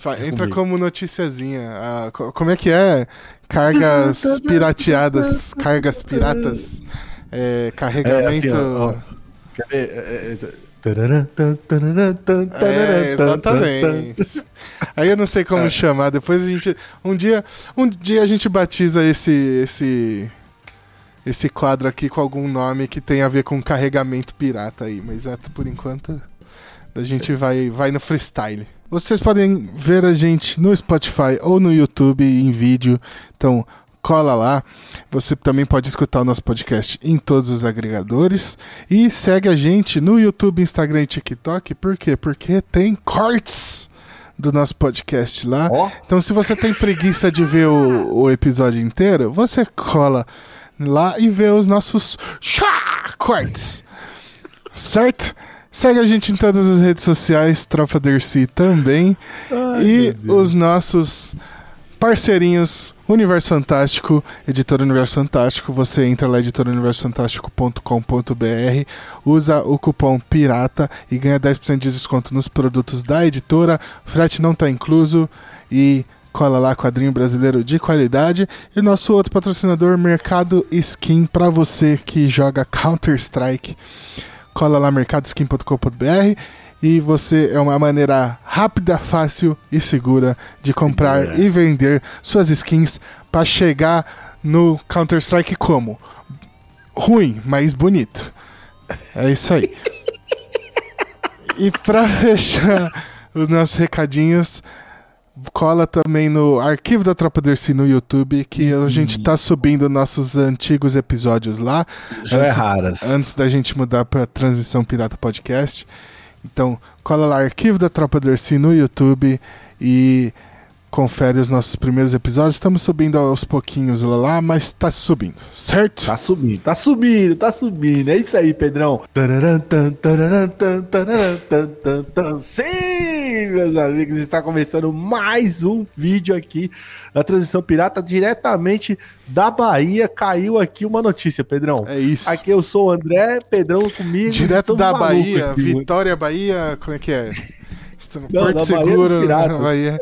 Entra comigo. como noticiazinha. Ah, como é que é? Cargas pirateadas, cargas piratas, é, carregamento. É, assim, ó, ó. É, exatamente. Aí eu não sei como é. chamar. Depois a gente. Um dia, um dia a gente batiza esse, esse, esse quadro aqui com algum nome que tem a ver com carregamento pirata aí. Mas é, por enquanto a gente vai, vai no freestyle. Vocês podem ver a gente no Spotify ou no YouTube em vídeo. Então, cola lá. Você também pode escutar o nosso podcast em todos os agregadores. E segue a gente no YouTube, Instagram e TikTok. Por quê? Porque tem cortes do nosso podcast lá. Oh. Então, se você tem preguiça de ver o, o episódio inteiro, você cola lá e vê os nossos cortes. Certo? Segue a gente em todas as redes sociais, Tropa Dercy também. Ai, e os nossos parceirinhos Universo Fantástico, Editora Universo Fantástico. Você entra lá, editorauniversofantástico.com.br, usa o cupom PIRATA e ganha 10% de desconto nos produtos da editora. Frete não está incluso e cola lá quadrinho brasileiro de qualidade. E nosso outro patrocinador, Mercado Skin, para você que joga Counter-Strike cola lá mercadoskin.com.br e você é uma maneira rápida, fácil e segura de comprar Segura. e vender suas skins para chegar no Counter Strike como ruim, mas bonito. É isso aí. e para fechar os nossos recadinhos, cola também no arquivo da Tropa Dercy no YouTube, que a gente tá subindo nossos antigos episódios lá. Já é raras. Antes da gente mudar pra transmissão Pirata Podcast. Então, cola lá, arquivo da Tropa Dercy no YouTube e confere os nossos primeiros episódios. Estamos subindo aos pouquinhos lá, mas tá subindo, certo? Tá subindo, tá subindo, tá subindo. É isso aí, Pedrão. Sim, meus amigos, está começando mais um vídeo aqui na Transição Pirata, diretamente da Bahia. Caiu aqui uma notícia, Pedrão. É isso. Aqui eu sou o André, Pedrão comigo. Direto da Bahia, aqui, Vitória, Bahia, como é que é? Não, Porto Seguro, Bahia. Bahia.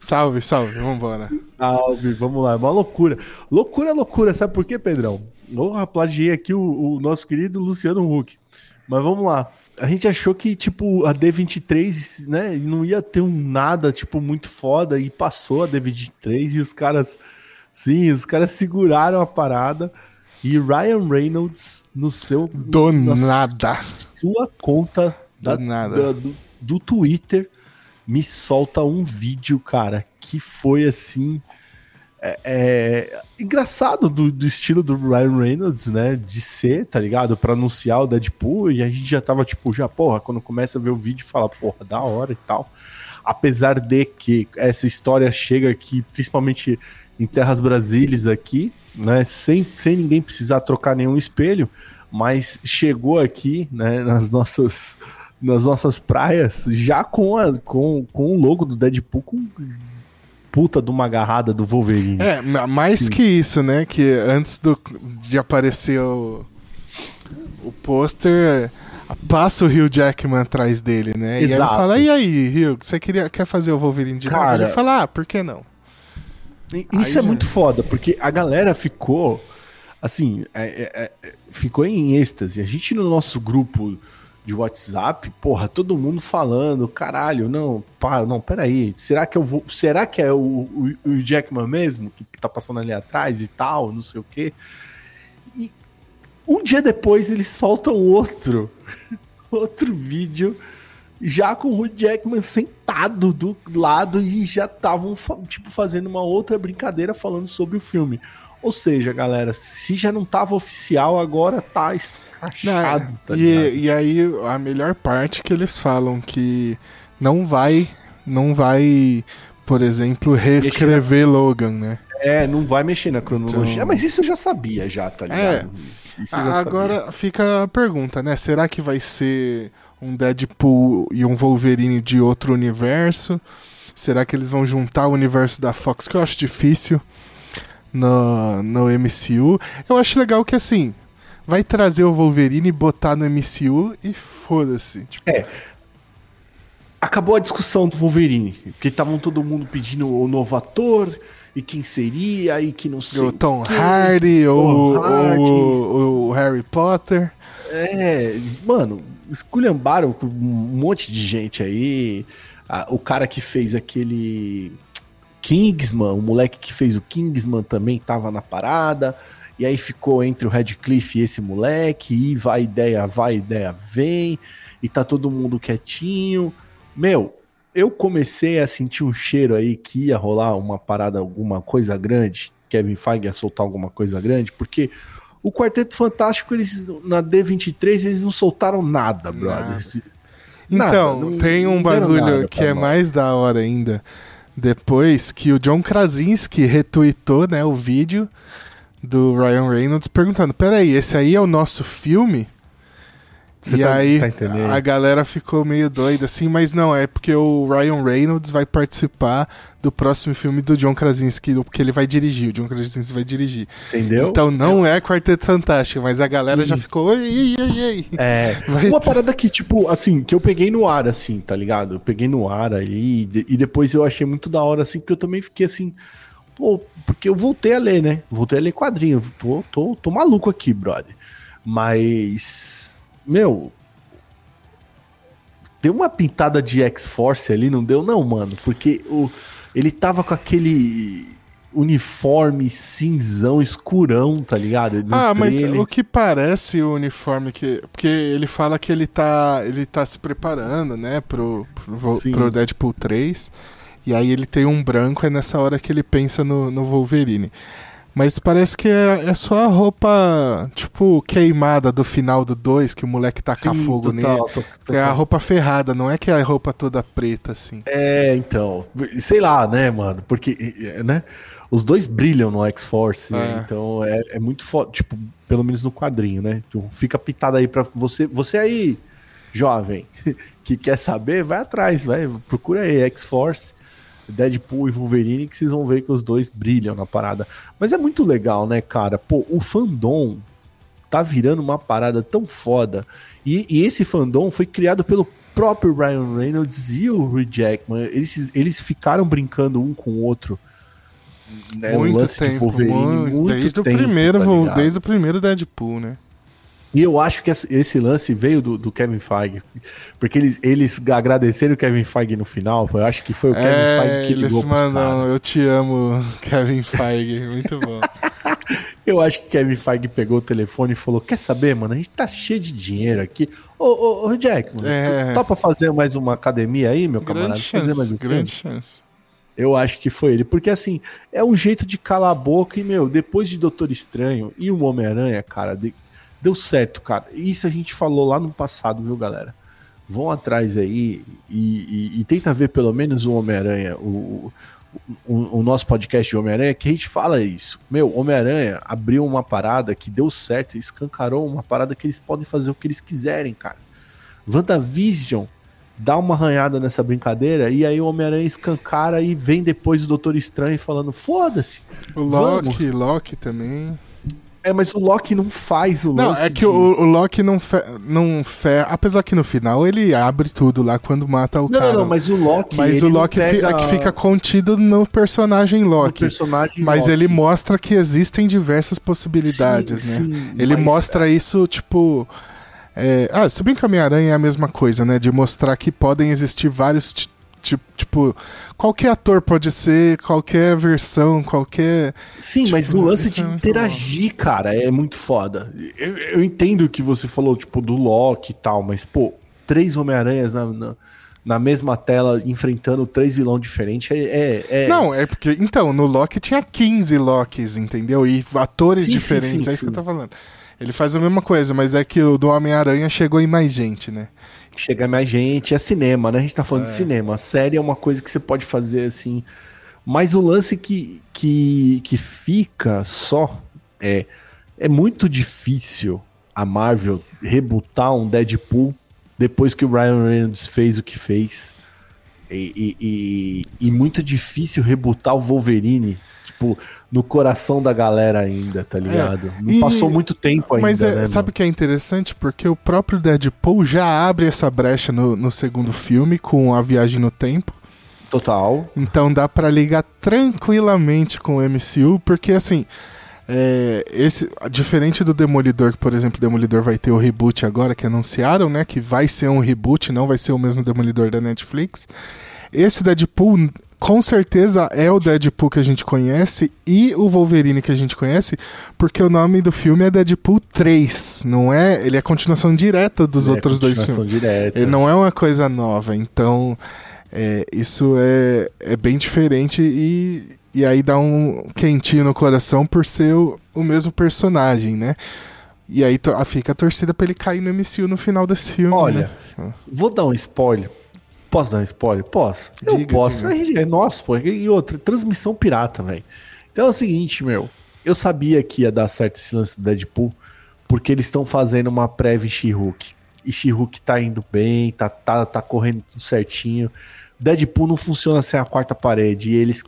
salve, salve, vambora. Salve, vamos lá, é uma loucura. Loucura, loucura, sabe por quê, Pedrão? Eu plagiei aqui o, o nosso querido Luciano Huck. Mas vamos lá. A gente achou que, tipo, a D23, né, não ia ter um nada, tipo, muito foda, e passou a D23 e os caras, sim, os caras seguraram a parada. E Ryan Reynolds, no seu. Do nada. Sua conta da, nada. do, do Twitter me solta um vídeo, cara, que foi assim. É, é, engraçado do, do, estilo do Ryan Reynolds, né? De ser, tá ligado? Pra anunciar o Deadpool. E a gente já tava, tipo, já, porra, quando começa a ver o vídeo, fala, porra, da hora e tal. Apesar de que essa história chega aqui, principalmente em Terras Brasílias aqui, né? Sem, sem ninguém precisar trocar nenhum espelho, mas chegou aqui, né? Nas nossas nas nossas praias, já com, a, com, com o logo do Deadpool com puta de uma agarrada do Wolverine. É, mais Sim. que isso, né? Que antes do, de aparecer o, o pôster, passa o Hugh Jackman atrás dele, né? Exato. E ele fala, e aí, Hugh, você queria, quer fazer o Wolverine de Cara, novo? Ele fala, ah, por que não? Isso aí é já... muito foda, porque a galera ficou, assim, é, é, é, ficou em êxtase. A gente no nosso grupo de WhatsApp, porra, todo mundo falando, caralho, não, para, não, peraí, será que eu vou, será que é o, o, o Jackman mesmo que, que tá passando ali atrás e tal, não sei o quê? E um dia depois eles soltam outro, outro vídeo, já com o Jackman sentado do lado e já estavam, tipo, fazendo uma outra brincadeira falando sobre o filme. Ou seja, galera, se já não tava oficial, agora tá escrachado. Tá e, e aí a melhor parte que eles falam que não vai, não vai, por exemplo, reescrever Logan, né? É, não vai mexer na cronologia. Então... mas isso eu já sabia já, tá ligado? É. Agora sabia. fica a pergunta, né? Será que vai ser um Deadpool e um Wolverine de outro universo? Será que eles vão juntar o universo da Fox? Que eu acho difícil no, no MCU. Eu acho legal que assim, vai trazer o Wolverine, botar no MCU e foda-se. Tipo... É. acabou a discussão do Wolverine, porque estavam todo mundo pedindo o novo ator e quem seria e que não sei. O Tom Hardy, ou, o Harry Potter. É, mano, esculhambaram com um monte de gente aí. o cara que fez aquele Kingsman, o moleque que fez o Kingsman também tava na parada. E aí ficou entre o Redcliffe e esse moleque, e vai ideia, vai ideia, vem, e tá todo mundo quietinho. Meu, eu comecei a sentir um cheiro aí que ia rolar uma parada, alguma coisa grande. Kevin Feige ia soltar alguma coisa grande, porque o Quarteto Fantástico, eles na D23, eles não soltaram nada, brother. Nada. Então, nada, tem um bagulho que é nós. mais da hora ainda. Depois que o John Krasinski retweetou né, o vídeo do Ryan Reynolds perguntando: peraí, esse aí é o nosso filme? Você e tá, aí tá a galera ficou meio doida assim, mas não, é porque o Ryan Reynolds vai participar do próximo filme do John Krasinski, porque ele vai dirigir, o John Krasinski vai dirigir. Entendeu? Então não é Quarteto Fantástico, mas a galera Sim. já ficou, ei, ei, ei. É, vai... uma parada que, tipo, assim, que eu peguei no ar, assim, tá ligado? Eu peguei no ar ali, e depois eu achei muito da hora, assim, porque eu também fiquei assim, pô, porque eu voltei a ler, né? Voltei a ler quadrinho, tô, tô, tô maluco aqui, brother. Mas meu, deu uma pintada de X-Force ali, não deu não, mano? Porque o, ele tava com aquele uniforme cinzão, escurão, tá ligado? No ah, mas o que parece o uniforme que... Porque ele fala que ele tá, ele tá se preparando, né, pro, pro, pro Deadpool 3. E aí ele tem um branco, é nessa hora que ele pensa no, no Wolverine. Mas parece que é, é, só a roupa, tipo, queimada do final do 2, que o moleque taca Sim, fogo total, nele. Total. É a roupa ferrada, não é que é a roupa toda preta, assim. É, então. Sei lá, né, mano? Porque, né? Os dois brilham no X-Force, é. né? então é, é muito foda. Tipo, pelo menos no quadrinho, né? Então, fica pitado aí pra você. Você aí, jovem, que quer saber, vai atrás, vai. Procura aí, X-Force. Deadpool e Wolverine, que vocês vão ver que os dois brilham na parada. Mas é muito legal, né, cara? Pô, o fandom tá virando uma parada tão foda. E, e esse fandom foi criado pelo próprio Ryan Reynolds e o Hugh Jackman. Eles, eles ficaram brincando um com o outro. Né, muito tempo, de muito, muito desde tempo, o primeiro, tá desde o primeiro Deadpool, né? E eu acho que esse lance veio do, do, Kevin Feige, porque eles, eles agradeceram o Kevin Feige no final. Eu acho que foi o Kevin é, Feige que ligou eles mandam, eu te amo, Kevin Feige, muito bom. eu acho que Kevin Feige pegou o telefone e falou: Quer saber, mano? A gente tá cheio de dinheiro aqui. Ô, ô, ô Jack, mano, é... topa fazer mais uma academia aí, meu grande camarada? Chance, fazer mais um grande filme? chance. Eu acho que foi ele. Porque, assim, é um jeito de calar a boca. E, meu, depois de Doutor Estranho e o Homem-Aranha, cara, de, Deu certo, cara. Isso a gente falou lá no passado, viu, galera? Vão atrás aí e, e, e tenta ver pelo menos o Homem-Aranha, o, o, o, nosso podcast de Homem-Aranha, que a gente fala isso. Meu, Homem-Aranha abriu uma parada que deu certo, escancarou uma parada que eles podem fazer o que eles quiserem, cara. WandaVision dá uma arranhada nessa brincadeira e aí o Homem-Aranha escancara e vem depois o Doutor Estranho falando: foda-se. O Loki, Loki também. É, mas o Loki não faz o Não, é que de... o, o, Loki não fe, não fe, apesar que no final ele abre tudo lá quando mata o não, cara. Não, não, mas o Loki Mas o Loki pega... que fica contido no personagem Loki. No personagem mas Loki. ele mostra que existem diversas possibilidades, sim, né? Sim, ele mas... mostra isso tipo é... ah, se bem que a Homem-Aranha é a mesma coisa, né? De mostrar que podem existir vários Tipo, qualquer ator pode ser, qualquer versão, qualquer. Sim, tipo, mas o lance de é interagir, cara, é muito foda. Eu, eu, entendo que você falou, tipo, do Loki e tal, mas, pô, três Homem-Aranhas na, na, na, mesma tela enfrentando três vilões diferentes é, é, é, Não, é porque. Então, no Loki tinha 15 Locks, entendeu? E atores sim, diferentes, sim, sim, é isso que eu tô falando. Ele faz a mesma coisa, mas é que o do Homem-Aranha chegou em mais gente, né? Chega mais gente, é cinema, né? A gente tá falando é. de cinema. A série é uma coisa que você pode fazer assim. Mas o lance que, que, que fica só é. É muito difícil a Marvel rebutar um Deadpool depois que o Ryan Reynolds fez o que fez. E, e, e, e muito difícil rebutar o Wolverine tipo, no coração da galera ainda, tá ligado? É, Não passou muito tempo ainda. Mas é, né, sabe o que é interessante? Porque o próprio Deadpool já abre essa brecha no, no segundo filme com a viagem no tempo. Total. Então dá para ligar tranquilamente com o MCU, porque assim. É, esse, diferente do Demolidor, que por exemplo, o Demolidor vai ter o reboot agora, que anunciaram, né? Que vai ser um reboot, não vai ser o mesmo Demolidor da Netflix. Esse Deadpool, com certeza, é o Deadpool que a gente conhece e o Wolverine que a gente conhece, porque o nome do filme é Deadpool 3, não é? Ele é continuação direta dos Ele é outros é dois filmes. Direta. Ele não é uma coisa nova, então é, isso é, é bem diferente e, e aí dá um quentinho no coração por ser o, o mesmo personagem, né? E aí fica a torcida pra ele cair no MCU no final desse filme. Olha, né? vou dar um spoiler. Posso dar um spoiler? Posso. Eu diga, posso. Diga. É nosso, pô. E outra, transmissão pirata, velho. Então é o seguinte, meu. Eu sabia que ia dar certo esse lance do Deadpool, porque eles estão fazendo uma prévia em She-Hulk. E She-Hulk tá indo bem, tá, tá, tá correndo tudo certinho. Deadpool não funciona sem a quarta parede. E eles,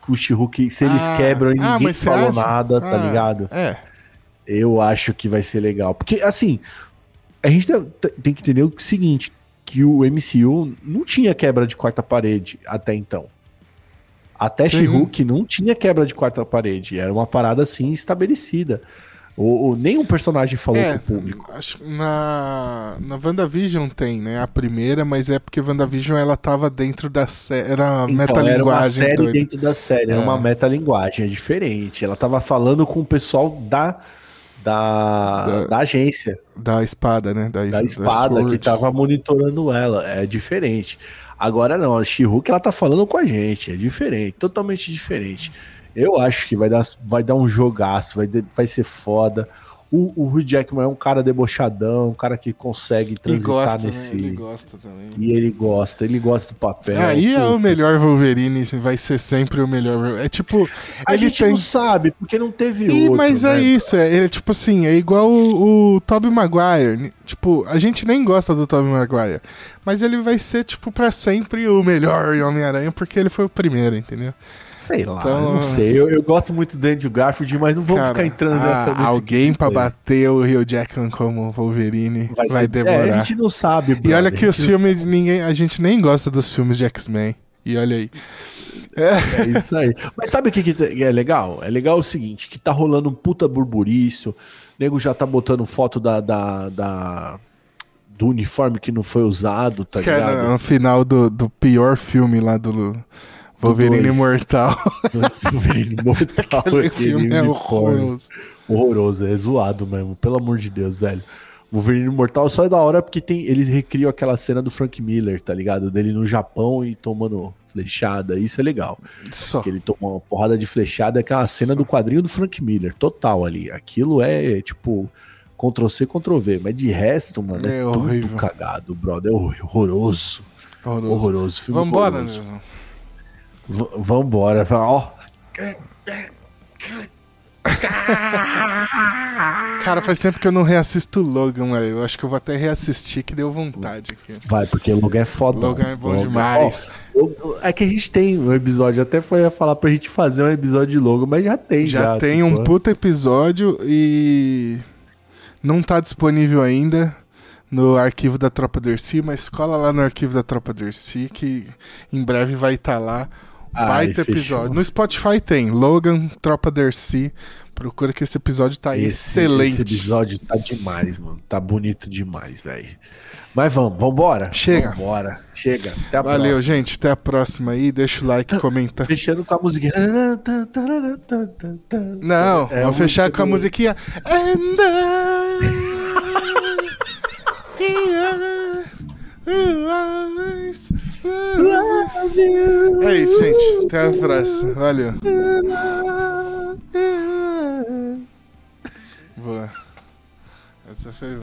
com o She-Hulk, se eles ah, quebram e ah, ninguém falou nada, tá ah, ligado? É. Eu acho que vai ser legal. Porque, assim, a gente tem que entender o seguinte: que o MCU não tinha quebra de quarta parede até então. Até She-Hulk não tinha quebra de quarta parede. Era uma parada assim estabelecida. O, o, nenhum personagem falou é, com o público. Acho na, na WandaVision tem, né? A primeira, mas é porque WandaVision ela tava dentro da série. Era então, metalinguagem. Era uma série doida. dentro da série, é. era uma é. metalinguagem, é diferente. Ela tava falando com o pessoal da, da, da, da agência. Da espada, né? Da, da espada, da que tava monitorando ela. É diferente. Agora não, a she ela tá falando com a gente. É diferente, totalmente diferente. Eu acho que vai dar, vai dar um jogaço, vai, vai ser foda. O, o Hugh Jackman é um cara debochadão, um cara que consegue transitar gosta, nesse. Né? Ele gosta também. E ele gosta, ele gosta do papel. Aí é, o melhor Wolverine, vai ser sempre o melhor. É tipo. A gente tem... não sabe, porque não teve e, outro. Mas é né? é isso, é, é, tipo assim, é igual o, o Tobey Maguire. Tipo, a gente nem gosta do Tobey Maguire. Mas ele vai ser, tipo, para sempre o melhor Homem-Aranha, porque ele foi o primeiro, entendeu? Sei lá, então, não sei. Eu, eu, gosto muito do Andrew Garfield, mas não vamos cara, ficar entrando nessa. Alguém para bater o Rio Jackman como Wolverine vai, vai demorar. É, a gente não sabe. Brother. E olha que os filmes, ninguém, a gente nem gosta dos filmes de X-Men. E olha aí. É. é. isso aí. Mas sabe o que, que, é legal? É legal o seguinte, que tá rolando um puta burburiço. O nego já tá botando foto da, da, da do uniforme que não foi usado, tá que ligado? É no final do, do pior filme lá do Wolverine Imortal. Wolverine Imortal. aquele filme é horroroso. Horroroso, é zoado mesmo, pelo amor de Deus, velho. Wolverine Imortal só é da hora porque tem, eles recriam aquela cena do Frank Miller, tá ligado? Dele no Japão e tomando flechada, isso é legal. Só. Que ele toma uma porrada de flechada, é aquela só. cena do quadrinho do Frank Miller, total ali. Aquilo é, tipo, Ctrl C, Ctrl V, mas de resto, mano, é, é tudo cagado, brother, é horroroso. Horroroso. horroroso. Filme Vambora, horroroso. Mesmo. V vambora. Ó. Cara, faz tempo que eu não reassisto Logan, velho. Eu acho que eu vou até reassistir, que deu vontade aqui. Vai, porque Logan é foda. Logan é bom Logan. demais. é que a gente tem um episódio, até foi falar pra gente fazer um episódio de Logan, mas já tem. Já, já tem um puta episódio e não tá disponível ainda no arquivo da Tropa Dercy, mas cola lá no arquivo da Tropa Dercy que em breve vai estar tá lá. Vai ter episódio. No Spotify tem Logan, Tropa Dercy. Procura que esse episódio tá esse, excelente. Esse episódio tá demais, mano. Tá bonito demais, velho. Mas vamos, vambora? Chega. Vambora. Chega. Até a Valeu, próxima. gente. Até a próxima aí. Deixa o like, ah, comenta. Fechando com a musiquinha. Não, é, vamos fechar com a musiquinha. And É isso, gente. Até a próxima. Valeu. Boa. Essa foi